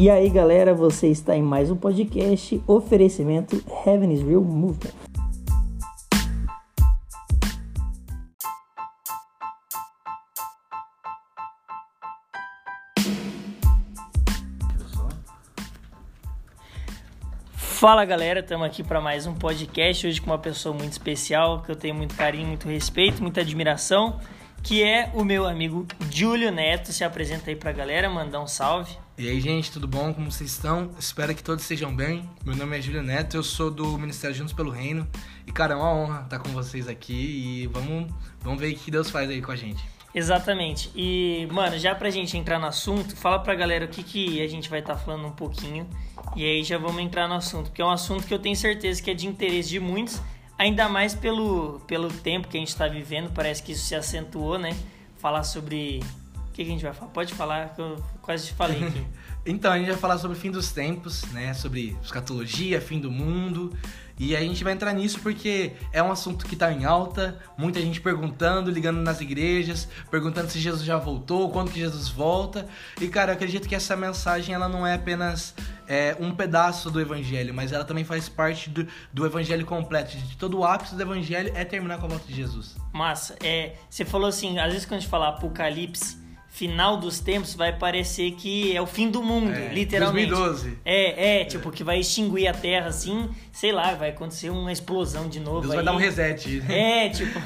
E aí, galera, você está em mais um podcast oferecimento Heaven is Real Movement. Fala galera, estamos aqui para mais um podcast hoje com uma pessoa muito especial que eu tenho muito carinho, muito respeito, muita admiração, que é o meu amigo Júlio Neto. Se apresenta aí para a galera, mandar um salve. E aí, gente, tudo bom? Como vocês estão? Espero que todos estejam bem. Meu nome é Júlio Neto, eu sou do Ministério Juntos pelo Reino. E, cara, é uma honra estar com vocês aqui e vamos, vamos ver o que Deus faz aí com a gente. Exatamente. E, mano, já pra gente entrar no assunto, fala pra galera o que, que a gente vai estar tá falando um pouquinho. E aí já vamos entrar no assunto, porque é um assunto que eu tenho certeza que é de interesse de muitos, ainda mais pelo, pelo tempo que a gente está vivendo, parece que isso se acentuou, né? Falar sobre que, que a gente vai falar? Pode falar, que eu quase te falei aqui. então, a gente vai falar sobre o fim dos tempos, né? Sobre escatologia, fim do mundo. E a gente vai entrar nisso porque é um assunto que está em alta, muita gente perguntando, ligando nas igrejas, perguntando se Jesus já voltou, quando que Jesus volta. E cara, eu acredito que essa mensagem ela não é apenas é, um pedaço do evangelho, mas ela também faz parte do, do evangelho completo. De todo o ápice do evangelho é terminar com a volta de Jesus. Massa, é, você falou assim, às vezes quando a gente fala apocalipse, final dos tempos vai parecer que é o fim do mundo, é, literalmente. 2012. É, é, tipo, que vai extinguir a Terra assim, sei lá, vai acontecer uma explosão de novo. Deus aí. vai dar um reset. É, tipo,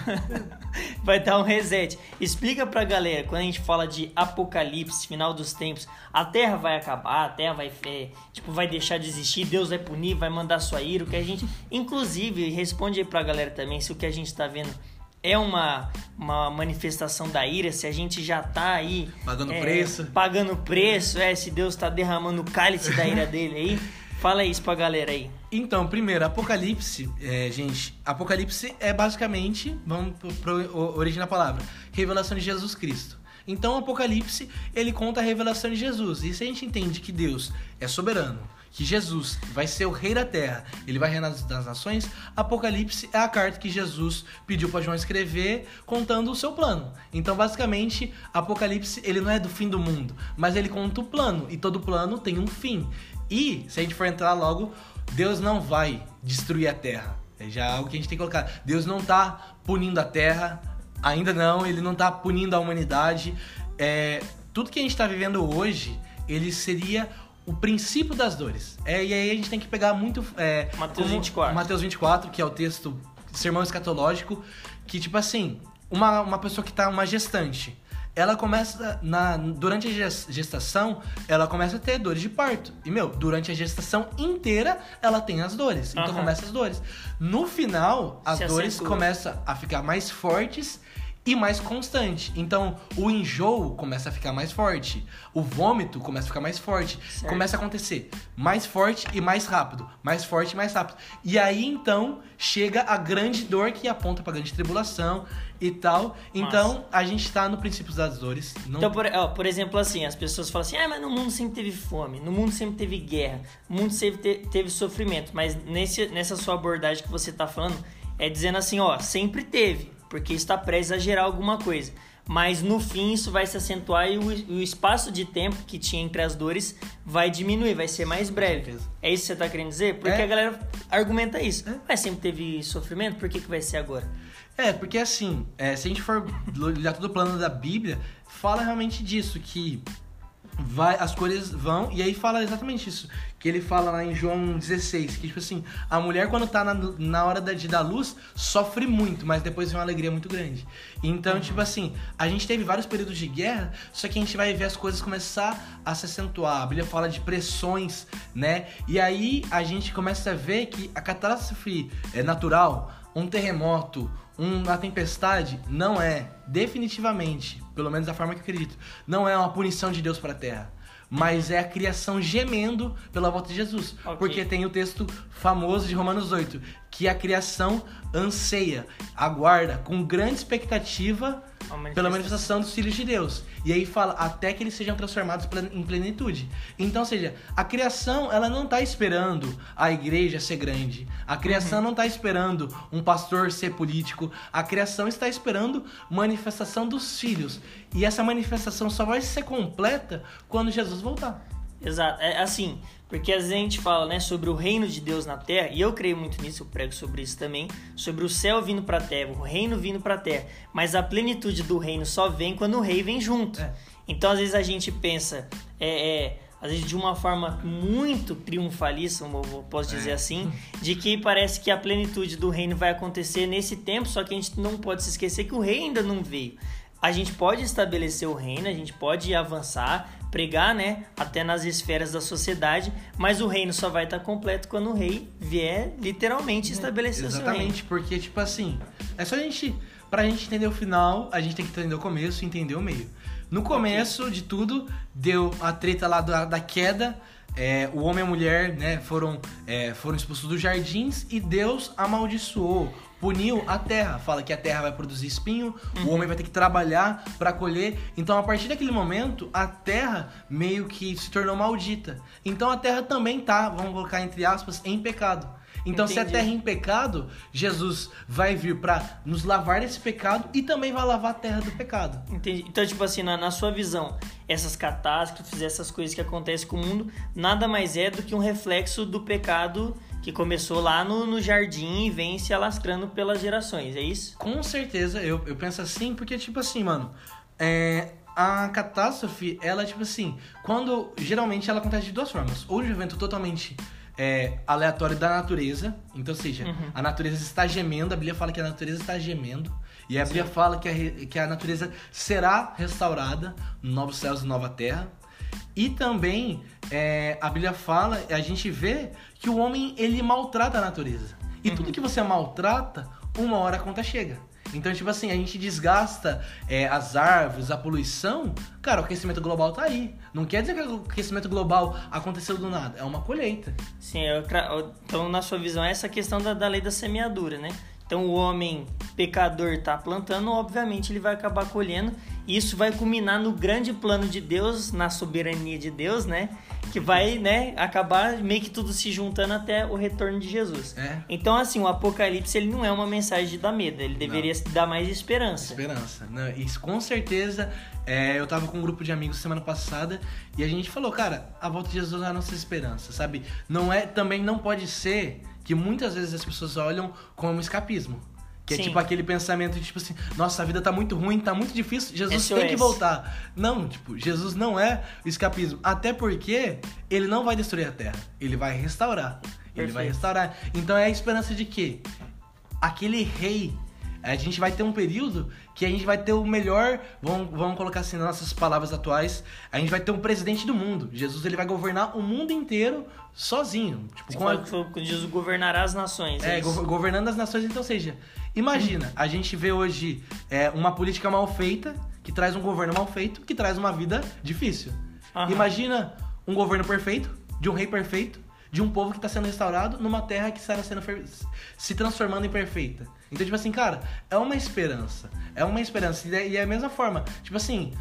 vai dar um reset. Explica pra galera, quando a gente fala de apocalipse, final dos tempos, a Terra vai acabar, a Terra vai, é, tipo, vai deixar de existir, Deus vai punir, vai mandar sua ira, o que a gente, inclusive, responde aí pra galera também se o que a gente tá vendo é uma, uma manifestação da ira, se a gente já tá aí pagando é, preço, pagando preço, é, se Deus tá derramando o cálice da ira dele aí. Fala isso pra galera aí. Então, primeiro, Apocalipse, é, gente, Apocalipse é basicamente, vamos pro origem da palavra, revelação de Jesus Cristo. Então, Apocalipse, ele conta a revelação de Jesus. E se a gente entende que Deus é soberano, que Jesus vai ser o rei da terra, ele vai reinar das nações, Apocalipse é a carta que Jesus pediu para João escrever contando o seu plano. Então, basicamente, Apocalipse ele não é do fim do mundo, mas ele conta o plano e todo plano tem um fim. E se a gente for entrar logo, Deus não vai destruir a terra. É já algo que a gente tem que colocar. Deus não está punindo a terra, ainda não, ele não está punindo a humanidade. É, tudo que a gente está vivendo hoje, ele seria o princípio das dores. É, e aí a gente tem que pegar muito. É, Mateus 24. Mateus 24, que é o texto sermão escatológico, que tipo assim, uma, uma pessoa que tá uma gestante, ela começa na durante a gestação, ela começa a ter dores de parto. E meu, durante a gestação inteira ela tem as dores. Então uhum. começa as dores. No final, as Se dores começam a ficar mais fortes e mais constante. Então, o enjoo começa a ficar mais forte, o vômito começa a ficar mais forte, certo. começa a acontecer mais forte e mais rápido, mais forte e mais rápido. E aí então chega a grande dor que aponta para grande tribulação e tal. Então, Nossa. a gente tá no princípio das dores. Não... Então, por, ó, por exemplo, assim, as pessoas falam assim: "Ah, mas no mundo sempre teve fome, no mundo sempre teve guerra, no mundo sempre te, teve sofrimento". Mas nesse, nessa sua abordagem que você tá falando, é dizendo assim, ó, sempre teve porque está prestes a gerar alguma coisa. Mas no fim isso vai se acentuar e o, o espaço de tempo que tinha entre as dores vai diminuir, vai ser mais breve. É isso que você está querendo dizer? Porque é. a galera argumenta isso. É. Mas sempre teve sofrimento, por que, que vai ser agora? É, porque assim, é, se a gente for olhar todo o plano da Bíblia, fala realmente disso, que vai, as cores vão, e aí fala exatamente isso. Que ele fala lá em João 16, que tipo assim, a mulher quando tá na, na hora de dar luz, sofre muito, mas depois vem uma alegria muito grande. Então, uhum. tipo assim, a gente teve vários períodos de guerra, só que a gente vai ver as coisas começar a se acentuar. A Bíblia fala de pressões, né? E aí a gente começa a ver que a catástrofe é natural, um terremoto, uma tempestade não é, definitivamente, pelo menos da forma que eu acredito, não é uma punição de Deus para a terra, mas é a criação gemendo pela volta de Jesus. Okay. Porque tem o texto famoso de Romanos 8, que a criação anseia, aguarda com grande expectativa manifestação. pela manifestação dos filhos de Deus. E aí fala até que eles sejam transformados em plenitude. Então, seja, a criação ela não está esperando a igreja ser grande. A criação uhum. não está esperando um pastor ser político. A criação está esperando manifestação dos filhos. E essa manifestação só vai ser completa quando Jesus voltar. Exato. É assim, porque às vezes a gente fala, né, sobre o reino de Deus na terra, e eu creio muito nisso, eu prego sobre isso também, sobre o céu vindo para a terra, o reino vindo para a terra. Mas a plenitude do reino só vem quando o rei vem junto. É. Então às vezes a gente pensa, é, é, às vezes de uma forma muito triunfalista, eu posso dizer É. assim, de que parece que a plenitude do reino vai acontecer nesse tempo, só que a gente não pode se esquecer que o rei ainda não veio. A gente pode estabelecer o reino, a gente pode avançar, pregar, né, até nas esferas da sociedade, mas o reino só vai estar completo quando o rei vier literalmente estabelecer o seu reino. Exatamente, porque, tipo assim, é só a gente. Pra gente entender o final, a gente tem que entender o começo e entender o meio. No começo de tudo, deu a treta lá da, da queda. É, o homem e a mulher, né, foram, é, foram expulsos dos jardins e Deus amaldiçoou, puniu a terra. Fala que a terra vai produzir espinho, o homem vai ter que trabalhar pra colher. Então, a partir daquele momento, a terra meio que se tornou maldita. Então, a terra também tá, vamos colocar entre aspas, em pecado. Então, se a Entendi. terra em pecado, Jesus vai vir pra nos lavar desse pecado e também vai lavar a terra do pecado. Entendi. Então, tipo assim, na, na sua visão, essas catástrofes, essas coisas que acontecem com o mundo, nada mais é do que um reflexo do pecado que começou lá no, no jardim e vem se alastrando pelas gerações, é isso? Com certeza, eu, eu penso assim, porque, tipo assim, mano, é, a catástrofe, ela, tipo assim, quando. Geralmente ela acontece de duas formas. Ou de um evento totalmente é, aleatório da natureza, então, ou seja, a natureza está gemendo, a Bíblia fala que a natureza está gemendo. E a Bíblia fala que a, que a natureza será restaurada, novos céus e nova terra. E também é, a Bíblia fala, a gente vê que o homem ele maltrata a natureza. E tudo que você maltrata, uma hora a conta chega. Então, tipo assim, a gente desgasta é, as árvores, a poluição. Cara, o aquecimento global tá aí. Não quer dizer que o aquecimento global aconteceu do nada. É uma colheita. Sim, eu então na sua visão, essa questão da, da lei da semeadura, né? Então o homem pecador tá plantando, obviamente ele vai acabar colhendo. E isso vai culminar no grande plano de Deus, na soberania de Deus, né? Que vai, né, acabar meio que tudo se juntando até o retorno de Jesus. É. Então, assim, o Apocalipse ele não é uma mensagem de dar medo, ele deveria dar mais esperança. Esperança. Não, isso com certeza. é, eu tava com um grupo de amigos semana passada e a gente falou, cara, a volta de Jesus é a nossa esperança, sabe? Não é, também não pode ser que muitas vezes as pessoas olham como um escapismo. Que Sim. é tipo aquele pensamento de tipo assim, nossa, a vida tá muito ruim, tá muito difícil, Jesus tem que voltar. Não, tipo, Jesus não é o escapismo. Até porque ele não vai destruir a terra, ele vai restaurar. Ele vai Perfeito. restaurar. Então é a esperança de quê? aquele rei. A gente vai ter um período que a gente vai ter o melhor, vamos, vamos colocar assim nas nossas palavras atuais, a gente vai ter um presidente do mundo. Jesus ele vai governar o mundo inteiro sozinho. Tipo, com a- Jesus governará as nações. é, É, go- governando as nações, então seja. Imagina, a gente vê hoje é, uma política mal feita, que traz um governo mal feito, que traz uma vida difícil. Aham. Imagina um governo perfeito, de um rei perfeito, de um povo que está sendo restaurado numa terra que está sendo se transformando em perfeita. Então, tipo assim, cara, é uma esperança. É uma esperança. E é- e é a mesma forma. Tipo assim,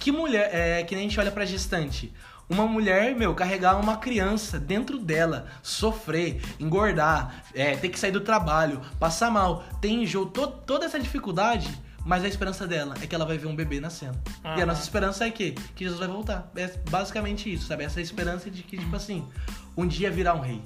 que mulher. É que nem a gente olha pra gestante. Uma mulher, meu, carregar uma criança dentro dela, sofrer, engordar, é, ter que sair do trabalho, passar mal, ter enjoo, to- toda essa dificuldade, mas a esperança dela é que ela vai ver um bebê nascendo. E a Aham. nossa esperança é que, que Jesus vai voltar. É basicamente isso, sabe? Essa esperança de que, tipo assim, um dia virá um rei.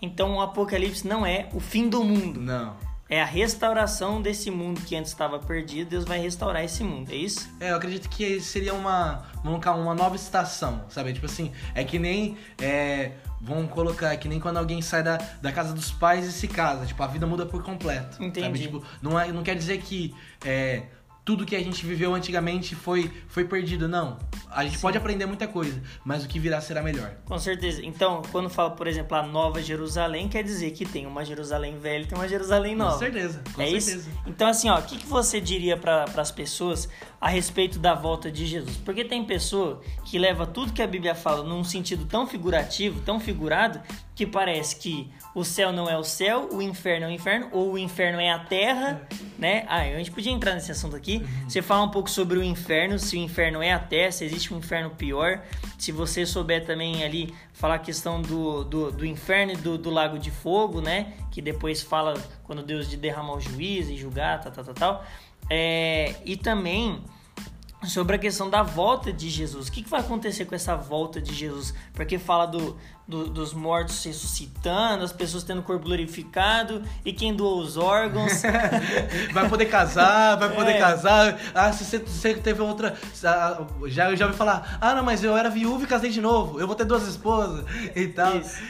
Então o Apocalipse não é o fim do mundo. Não. É a restauração desse mundo que antes estava perdido. Deus vai restaurar esse mundo, é isso? É, eu acredito que seria uma, vamos colocar, uma nova estação, sabe? Tipo assim, é que nem, é, vamos colocar, é que nem quando alguém sai da, da casa dos pais e se casa, tipo, a vida muda por completo. Sabe? Entendi. Tipo, não, é, não quer dizer que é, tudo que a gente viveu antigamente foi, foi perdido, não. A gente pode aprender muita coisa, mas o que virá será melhor. Com certeza. Então, quando fala, por exemplo, a Nova Jerusalém, quer dizer que tem uma Jerusalém velha e tem uma Jerusalém nova. Com certeza, com é certeza. isso? Então, assim, ó, o que, que você diria para as pessoas a respeito da volta de Jesus? Porque tem pessoa que leva tudo que a Bíblia fala num sentido tão figurativo, tão figurado, que parece que o céu não é o céu, o inferno é o inferno, ou o inferno é a terra, né? Ah, a gente podia entrar nesse assunto aqui. Você fala um pouco sobre o inferno, se o inferno é a terra, se existe um inferno pior. Se você souber também ali falar a questão do, do, do inferno e do, do lago de fogo, né? Que depois fala quando Deus de derramar o juízo e julgar, tal, tal, tal, tal. É, e também sobre a questão da volta de Jesus. O que, que vai acontecer com essa volta de Jesus? Porque fala do, do, dos mortos ressuscitando, as pessoas tendo o corpo glorificado e quem doou os órgãos. vai poder casar, vai poder É. casar. Ah, se você, você teve outra. ah, Já, eu já ouvi falar, ah, não, mas eu era viúvo e casei de novo. Eu vou ter duas esposas e tal. Isso.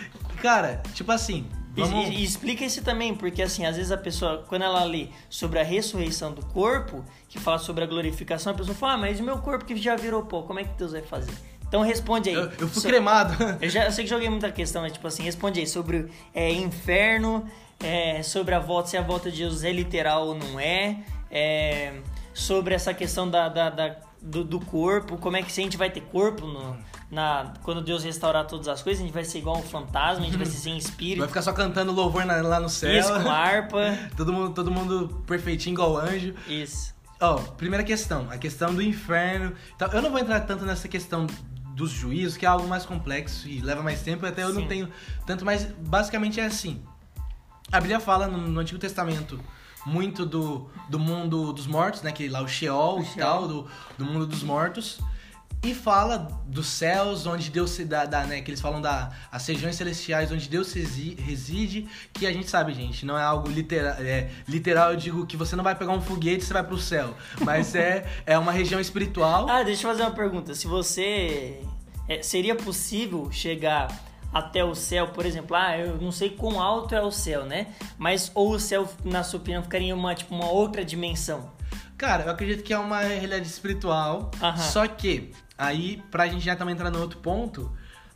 Cara, tipo assim. E, Vamos... e- e explica isso também, porque assim, às vezes a pessoa, quando ela lê sobre a ressurreição do corpo, que fala sobre a glorificação, a pessoa fala, ah, mas o meu corpo que já virou pó, como é que Deus vai fazer? Então responde aí. eu, eu fui So- cremado. Eu, já, eu sei que joguei muita questão, mas tipo assim, responde aí sobre é, inferno, é, sobre a volta, se a volta de Jesus é literal ou não é, é, sobre essa questão da, da- da- do, do corpo, como é que se a gente vai ter corpo no- na, quando Deus restaurar todas as coisas, a gente vai ser igual um fantasma, a gente vai ser sem Vai espírito, ficar só cantando louvor na- lá no céu. isso, com harpa, todo, mundo, todo mundo perfeitinho igual anjo. isso. Ó, primeira questão, a questão do inferno. Então, eu não vou entrar tanto nessa questão dos juízos, que é algo mais complexo e leva mais tempo, até eu não Sim. tenho tanto, mas basicamente é assim. A Bíblia fala no, no Antigo Testamento muito do, do mundo dos mortos, né? Que lá o Sheol O e Sheol. tal, do, do mundo dos mortos. E fala dos céus, onde Deus se dá, dá, né? Que eles falam da as regiões celestiais, onde Deus resi- reside, que a gente sabe, gente, não é algo literal. É, literal, eu digo que você não vai pegar um foguete e você vai pro céu. Mas é, é uma região espiritual. Ah, deixa eu fazer uma pergunta. Se você. é, seria possível chegar até o céu, por exemplo, ah, eu não sei quão alto é o céu, né? Mas ou o céu, na sua opinião, ficaria em uma, tipo, uma outra dimensão. Cara, eu acredito que é uma realidade espiritual. Aham. Só que, aí, pra gente já também entrar no outro ponto,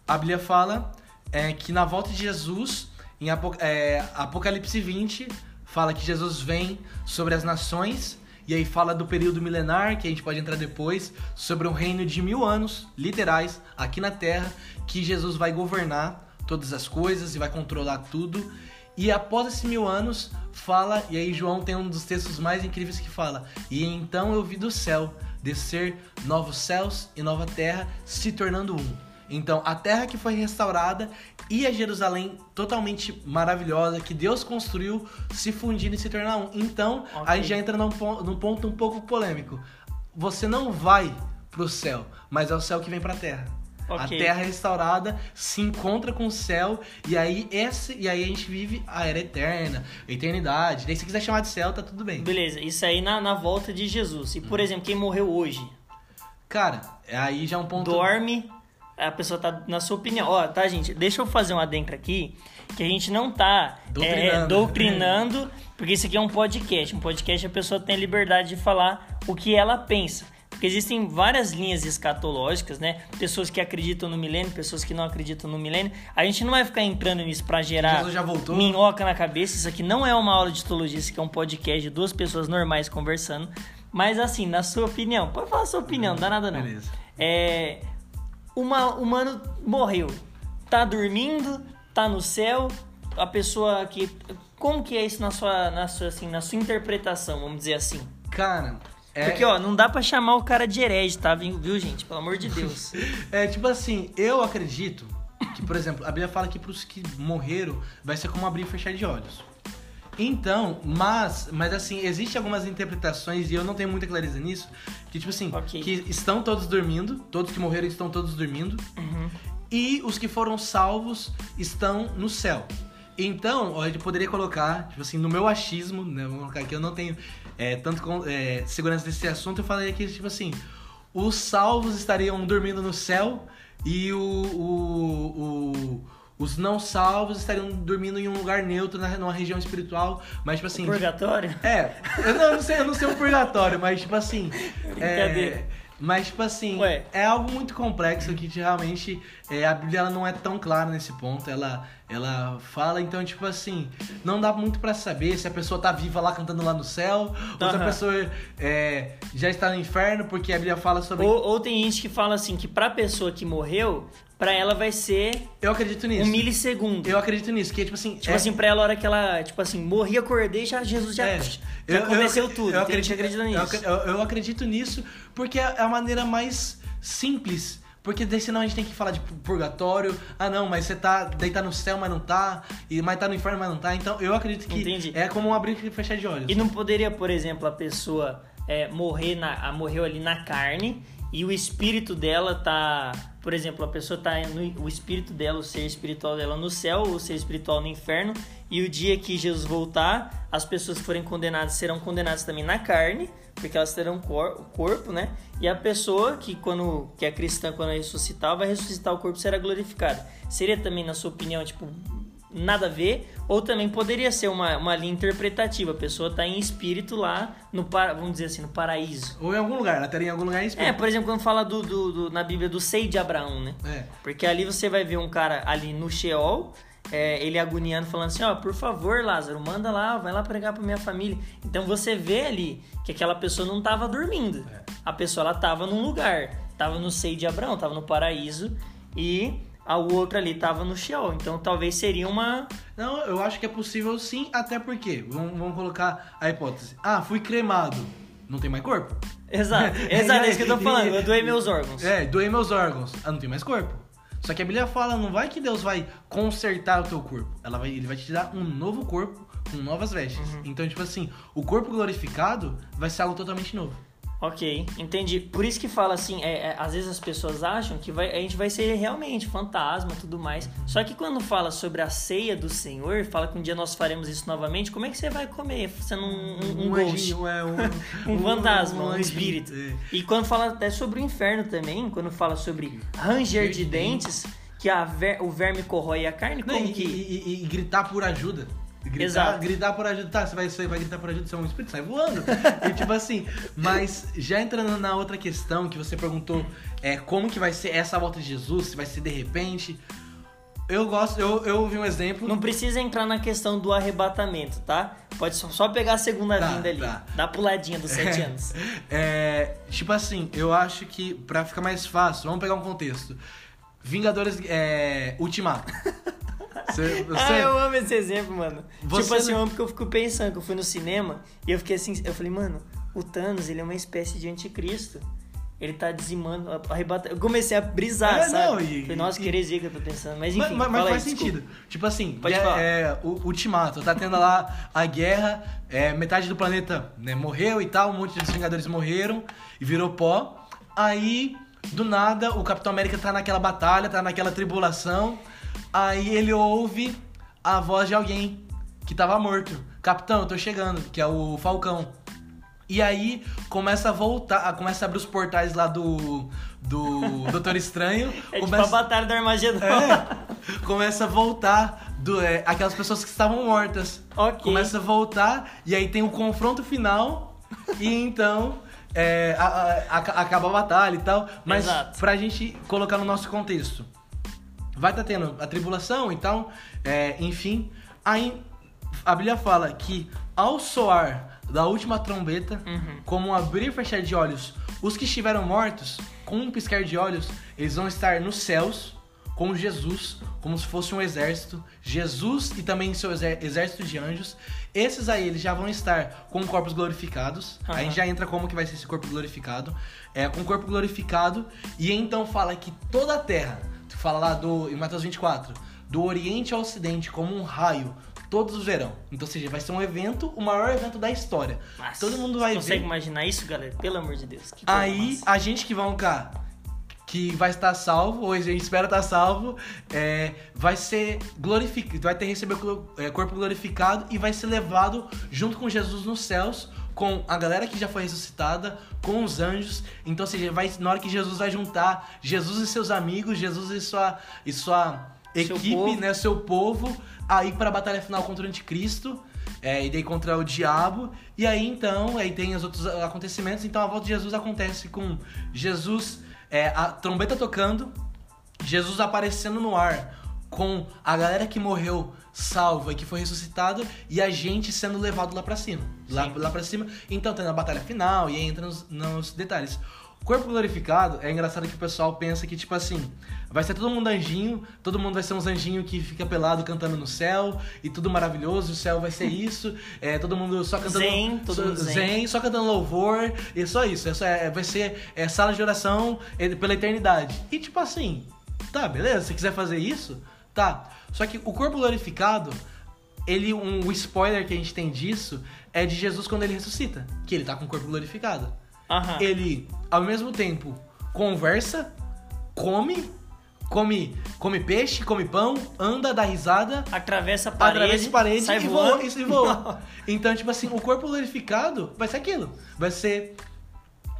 a Bíblia fala é, que na volta de Jesus, em é, Apocalipse 20, fala que Jesus vem sobre as nações. E aí fala do período milenar, que a gente pode entrar depois, sobre um reino de mil anos, literais, aqui na Terra, que Jesus vai governar todas as coisas e vai controlar tudo. E após esses mil anos, fala, e aí João tem um dos textos mais incríveis que fala: E então eu vi do céu descer novos céus e nova terra se tornando um. Então, a terra que foi restaurada e a Jerusalém totalmente maravilhosa que Deus construiu se fundindo e se tornar um. Então, Ok. aí já entra num, num ponto um pouco polêmico. Você não vai pro céu, mas é o céu que vem pra terra. A Ok. terra restaurada se encontra com o céu e aí esse e aí a gente vive a era eterna, a eternidade. Daí se quiser chamar de céu, tá tudo bem. Beleza, isso aí na, na volta de Jesus. E, Hum. por exemplo, quem morreu hoje, Cara, aí já é um ponto dorme, a pessoa tá, na sua opinião. Ó, tá, gente, deixa eu fazer um adentro aqui, que a gente não tá é, Doutrinando. doutrinando, porque isso aqui é um podcast. Um podcast a pessoa tem a liberdade de falar o que ela pensa. Porque existem várias linhas escatológicas, né? Pessoas que acreditam no milênio, pessoas que não acreditam no milênio. A gente não vai ficar entrando nisso pra gerar Jesus já voltou. minhoca na cabeça. Isso aqui não é uma aula de teologia, isso aqui é um podcast de duas pessoas normais conversando. Mas assim, na sua opinião, pode falar a sua opinião, não dá nada não. Beleza. É, uma, o mano morreu, tá dormindo, tá no céu, a pessoa que... Como que é isso na sua, na sua, assim, na sua interpretação, vamos dizer assim? Cara, é, Porque, ó, não dá pra chamar o cara de herege, tá? Viu, viu, gente? Pelo amor de Deus. é tipo assim, eu acredito que, por exemplo, a Bíblia fala que pros que morreram vai ser como abrir e fechar de olhos. Então, mas, mas assim, existem algumas interpretações e eu não tenho muita clareza nisso, que tipo assim, Ok. que estão todos dormindo, todos que morreram estão todos dormindo, e os que foram salvos estão no céu. Então, ó, a gente poderia colocar, tipo assim, no meu achismo, né? Vamos colocar aqui, eu não tenho é, tanto com- é, segurança desse assunto, eu falaria que, tipo assim, os salvos estariam dormindo no céu e o, o- o- os não salvos estariam dormindo em um lugar neutro, na, numa região espiritual, mas, tipo assim... Purgatório? É, eu não, eu não sei, eu não sei o purgatório, mas tipo assim. Brincadeira. É, mas, tipo assim, Ué. é algo muito complexo que realmente é, a Bíblia ela não é tão clara nesse ponto. Ela, ela fala, então, tipo assim, não dá muito pra saber se a pessoa tá viva lá cantando lá no céu, ou se a Aham. pessoa é, já está no inferno, porque a Bíblia fala sobre. Ou, ou tem gente que fala assim, que pra pessoa que morreu, pra ela vai ser Eu acredito nisso. um milissegundo. Eu acredito nisso, que tipo assim. Tipo é- assim, pra ela, a hora que ela, tipo assim, morri, acordei, já Jesus já, É. já Eu- aconteceu eu, tudo. Eu acredito, acredita eu nisso. Eu, eu acredito nisso porque é a maneira mais simples. Porque daí senão a gente tem que falar de purgatório. Ah, não, mas você tá. Daí tá no céu, mas não tá. E, mas tá no inferno, mas não tá. Então eu acredito que Entendi. é como um abrir e fechar de olhos. E não poderia, por exemplo, a pessoa é, morrer na, morreu ali na carne e o espírito dela tá, por exemplo, a pessoa tá no, o espírito dela, o ser espiritual dela no céu, o ser espiritual no inferno, e o dia que Jesus voltar, as pessoas que forem condenadas serão condenadas também na carne, porque elas terão cor, corpo, né? E a pessoa que quando que é cristã quando ressuscitar, vai ressuscitar o corpo será glorificada. Seria também na sua opinião, tipo, nada a ver, ou também poderia ser uma, uma linha interpretativa. A pessoa está em espírito lá, no vamos dizer assim, no paraíso. Ou em algum lugar, ela estaria em algum lugar em espírito. É, por exemplo, quando fala do, do, do na Bíblia do seio de Abraão, né? É. Porque ali você vai ver um cara ali no Sheol, é, ele agoniando, falando assim: ó, por favor, Lázaro, manda lá, vai lá pregar para minha família. Então você vê ali que aquela pessoa não estava dormindo. É. A pessoa ela estava num lugar, estava no seio de Abraão, estava no paraíso e o outro ali tava no Sheol. Então talvez seria uma. Não, eu acho que é possível sim, até porque, vamos, vamos colocar a hipótese. Ah, fui cremado. Não tem mais corpo? Exato, exato, é isso que eu tô falando. Eu doei meus órgãos. É, doei meus órgãos. Ah, não tem mais corpo. Só que a Bíblia fala, não vai que Deus vai consertar o teu corpo. Ela vai, ele vai te dar um novo corpo com novas vestes. Uhum. Então, tipo assim, o corpo glorificado vai ser algo totalmente novo. Ok, entendi. Por isso que fala assim, é, é, às vezes as pessoas acham que vai, a gente vai ser realmente fantasma e tudo mais. Só que quando fala sobre a ceia do Senhor, fala que um dia nós faremos isso novamente, como é que você vai comer? Sendo um, um, um, um ghost, é, um, um fantasma, um, espírito. É. E quando fala até sobre o inferno também, quando fala sobre ranger de dentes, que a ver, o verme corrói a carne, Não, como e, que... E, e, e gritar por ajuda. Gritar, Exato. gritar por ajuda. Tá, você vai, você vai gritar por ajuda, você é um espírito, sai voando. e tipo assim, mas já entrando na outra questão que você perguntou, é como que vai ser essa volta de Jesus, se vai ser de repente. Eu gosto, eu, eu vi um exemplo. Não precisa entrar na questão do arrebatamento, tá? Pode só, só pegar a segunda tá, vinda ali. Tá. Dá puladinha dos sete é, anos. É, tipo assim, eu acho que pra ficar mais fácil, vamos pegar um contexto. Vingadores é, Ultimato. Você, você... Ah, eu amo esse exemplo, mano. Você tipo assim, eu amo porque eu fico pensando que eu fui no cinema e eu fiquei assim, eu falei, mano, o Thanos, ele é uma espécie de anticristo. Ele tá dizimando, arrebata. Eu comecei a brisar, é, sabe? Não, e, falei, nossa, e, que heresia que eu tô pensando. Mas enfim, mas, mas faz aí, sentido. Desculpa. Tipo assim, Pode é, falar. é, o Ultimato, tá tendo lá a guerra, é, metade do planeta né, morreu e tal, um monte de Vingadores morreram e virou pó. Aí, do nada, o Capitão América tá naquela batalha, tá naquela tribulação. Aí ele ouve a voz de alguém que tava morto. Capitão, eu tô chegando, que é o Falcão. E aí começa a voltar, começa a abrir os portais lá do do Doutor Estranho. É começa, tipo a batalha do Armagedon. É, começa a voltar do, é, aquelas pessoas que estavam mortas. Ok. Começa a voltar e aí tem o confronto final e então é, a, a, a, acaba a batalha e tal. Mas Exato. pra gente colocar no nosso contexto vai estar tá tendo a tribulação, então, é, enfim. Aí a Bíblia fala que ao soar da última trombeta, uhum. como um abrir e fechar de olhos, os que estiveram mortos, com um piscar de olhos, eles vão estar nos céus com Jesus, como se fosse um exército, Jesus e também seu exército de anjos. Esses aí eles já vão estar com corpos glorificados. Uhum. Aí já entra como que vai ser esse corpo glorificado, é com corpo glorificado e então fala que toda a terra fala lá do, em Mateus 24, do Oriente ao Ocidente, como um raio, todos verão. Então, ou seja, vai ser um evento, o maior evento da história. Nossa, Todo mundo vai ver. consegue imaginar isso, galera? Pelo amor de Deus. Aí, massa. a gente que vão cá, que vai estar salvo, ou a gente espera estar salvo, é, vai ser glorificado, vai ter receber é, corpo glorificado e vai ser levado junto com Jesus nos céus com a galera que já foi ressuscitada, com os anjos. Então, ou seja, vai, na hora que Jesus vai juntar Jesus e seus amigos, Jesus e sua, e sua equipe, seu né, seu povo, aí para a batalha final contra o anticristo. É, e daí contra o diabo. E aí então, aí tem os outros acontecimentos. Então a volta de Jesus acontece com Jesus, é, a trombeta tocando, Jesus aparecendo no ar, com a galera que morreu salva e que foi ressuscitado e a gente sendo levado lá para cima. Lá, lá para cima. Então tem a batalha final e aí entra nos, nos detalhes. O corpo glorificado é engraçado que o pessoal pensa que, tipo assim, vai ser todo mundo anjinho, todo mundo vai ser uns anjinhos que fica pelado cantando no céu, e tudo maravilhoso, o céu vai ser isso, é, todo mundo só cantando. Zen, todo zen. zen. só cantando louvor, e só isso. Essa é, vai ser é, sala de oração é, pela eternidade. E tipo assim, tá, beleza, se quiser fazer isso, tá. Só que o corpo glorificado, ele um, o spoiler que a gente tem disso é de Jesus quando ele ressuscita, que ele tá com o corpo glorificado. Aham. Ele, ao mesmo tempo, conversa, come, come, come peixe, come pão, anda, dá risada, Atravessa a parede, atravessa a parede sai e voando. voa, e voa. Então, tipo assim, o corpo glorificado vai ser aquilo. Vai ser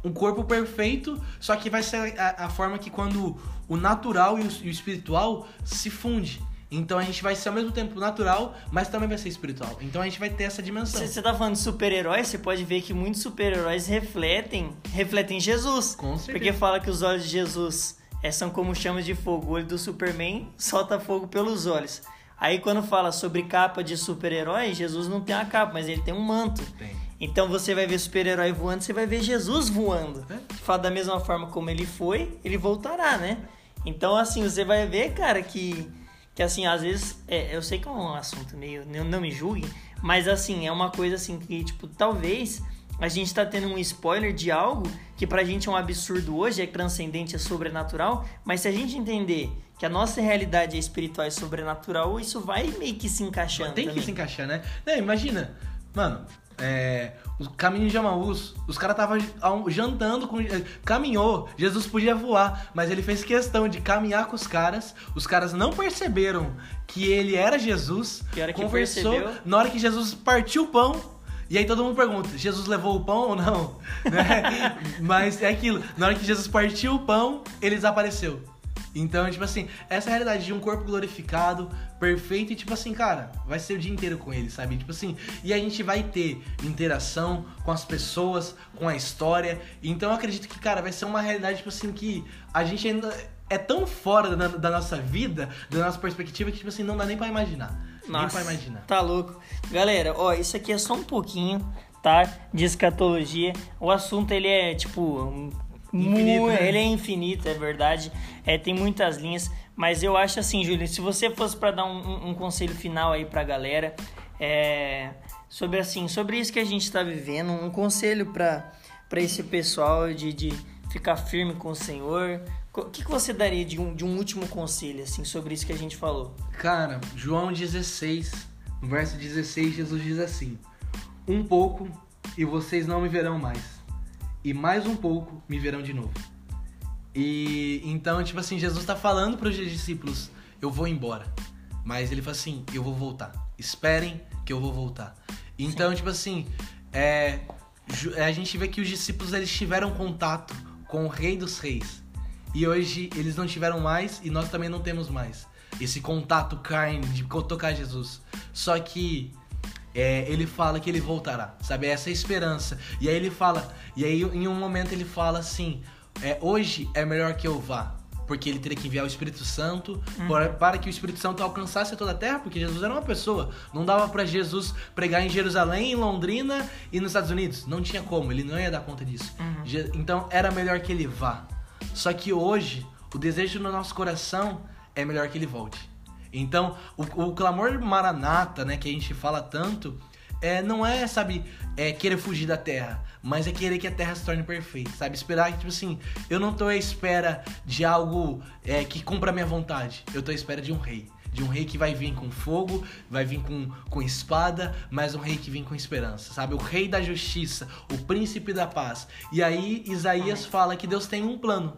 um corpo perfeito, só que vai ser a, a forma que quando o natural e o, e o espiritual se funde. Então a gente vai ser ao mesmo tempo natural, mas também vai ser espiritual. Então a gente vai ter essa dimensão. Se você tá falando de super-heróis, você pode ver que muitos super-heróis refletem, refletem Jesus. Com certeza. Porque fala que os olhos de Jesus é, são como chamas de fogo. O olho do Superman solta fogo pelos olhos. Aí quando fala sobre capa de super-herói, Jesus não tem uma capa, mas ele tem um manto. Tem. Então você vai ver super-herói voando, você vai ver Jesus voando. É. Fala da mesma forma como ele foi, ele voltará, né? Então, assim, você vai ver, cara, que, que assim, às vezes, é, eu sei que é um assunto meio, não, não me julguem, mas assim, é uma coisa assim que, tipo, talvez a gente tá tendo um spoiler de algo que pra gente é um absurdo hoje, é transcendente, é sobrenatural, mas se a gente entender que a nossa realidade é espiritual e sobrenatural, isso vai meio que se encaixando Tem que também. se encaixar, né? Não, imagina, mano, é, o caminho de Amaús, os caras estavam jantando com. eh, Caminhou, Jesus podia voar, mas ele fez questão de caminhar com os caras. Os caras não perceberam que ele era Jesus. Que hora que conversou. percebeu? Na hora que Jesus partiu o pão. E aí todo mundo pergunta, Jesus levou o pão ou não? Né? Mas é aquilo, na hora que Jesus partiu o pão, ele desapareceu. Então, tipo assim, essa realidade de um corpo glorificado, perfeito, e tipo assim, cara, vai ser o dia inteiro com ele, sabe? Tipo assim, e a gente vai ter interação com as pessoas, com a história. Então eu acredito que, cara, vai ser uma realidade, tipo assim, que a gente ainda é tão fora da, da nossa vida, da nossa perspectiva, que, tipo assim, não dá nem pra imaginar. nem Nossa, pra imaginar. tá louco. Galera, ó, isso aqui é só um pouquinho, tá? De escatologia. O assunto, ele é, tipo... Infinito, mu- né? Ele é infinito, é verdade. É, tem muitas linhas. Mas eu acho assim, Júlio, se você fosse pra dar um, um- conselho final aí pra galera, é, sobre assim, sobre isso que a gente tá vivendo, um conselho pra, pra esse pessoal de, de ficar firme com o Senhor. O que, que você daria de um, de um último conselho, assim, sobre isso que a gente falou? Cara, João 16, no verso 16, Jesus diz assim: Um pouco e vocês não me verão mais, e mais um pouco me verão de novo. E então, tipo assim, Jesus tá falando para os discípulos: Eu vou embora, mas ele fala assim: Eu vou voltar. Esperem que eu vou voltar. Então, tipo assim, é, ju- a gente vê que os discípulos eles tiveram contato com o Rei dos Reis. E hoje eles não tiveram mais e nós também não temos mais esse contato carne de tocar Jesus. Só que é, ele fala que ele voltará, sabe? Essa é a esperança. E aí ele fala, e aí em um momento ele fala assim: é, hoje é melhor que eu vá. Porque ele teria que enviar o Espírito Santo para, para que o Espírito Santo alcançasse toda a terra, porque Jesus era uma pessoa. Não dava para Jesus pregar em Jerusalém, em Londrina e nos Estados Unidos. Não tinha como, ele não ia dar conta disso. Je- Então era melhor que ele vá. Só que hoje, o desejo no nosso coração é melhor que ele volte. Então, o, o clamor maranata, né, que a gente fala tanto, é, não é, sabe, é querer fugir da terra, mas é querer que a terra se torne perfeita, sabe? Esperar que, tipo assim, eu não tô à espera de algo é, que cumpra a minha vontade, eu tô à espera de um rei. De um rei que vai vir com fogo, vai vir com, com espada, mas um rei que vem com esperança, sabe? O rei da justiça, o príncipe da paz. E aí Isaías fala que Deus tem um plano,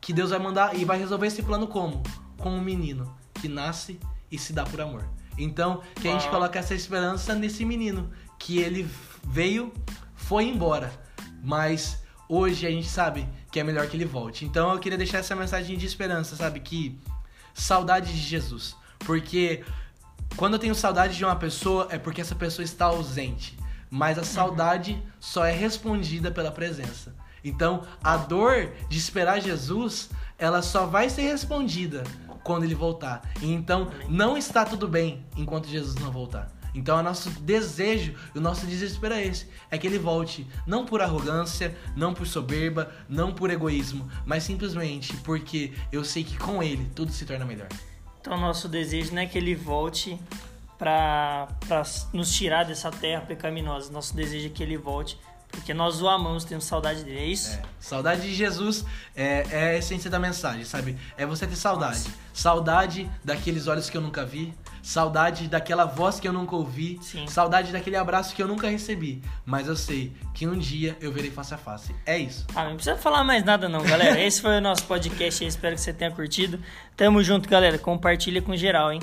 que Deus vai mandar e vai resolver esse plano como? Com um menino que nasce e se dá por amor. Então, que a gente coloca essa esperança nesse menino, que ele veio, foi embora, mas hoje a gente sabe que é melhor que ele volte. Então, eu queria deixar essa mensagem de esperança, sabe? Que saudade de Jesus, porque quando eu tenho saudade de uma pessoa é porque essa pessoa está ausente, mas a saudade só é respondida pela presença. Então, a dor de esperar Jesus, ela só vai ser respondida quando ele voltar. Então, não está tudo bem enquanto Jesus não voltar. Então, o nosso desejo, o nosso desespero é esse: é que ele volte, não por arrogância, não por soberba, não por egoísmo, mas simplesmente porque eu sei que com ele tudo se torna melhor. Então, nosso desejo não é que ele volte para nos tirar dessa terra pecaminosa. Nosso desejo é que ele volte Porque nós o amamos, temos saudade dele, é isso? É. Saudade de Jesus é, é a essência da mensagem, sabe? É você ter saudade. Nossa. Saudade daqueles olhos que eu nunca vi. Saudade daquela voz que eu nunca ouvi. Sim. Saudade daquele abraço que eu nunca recebi. Mas eu sei que um dia eu verei face a face. É isso. Ah, não precisa falar mais nada não, galera. Esse foi o nosso podcast. Espero que você tenha curtido. Tamo junto, galera. Compartilha com geral, hein?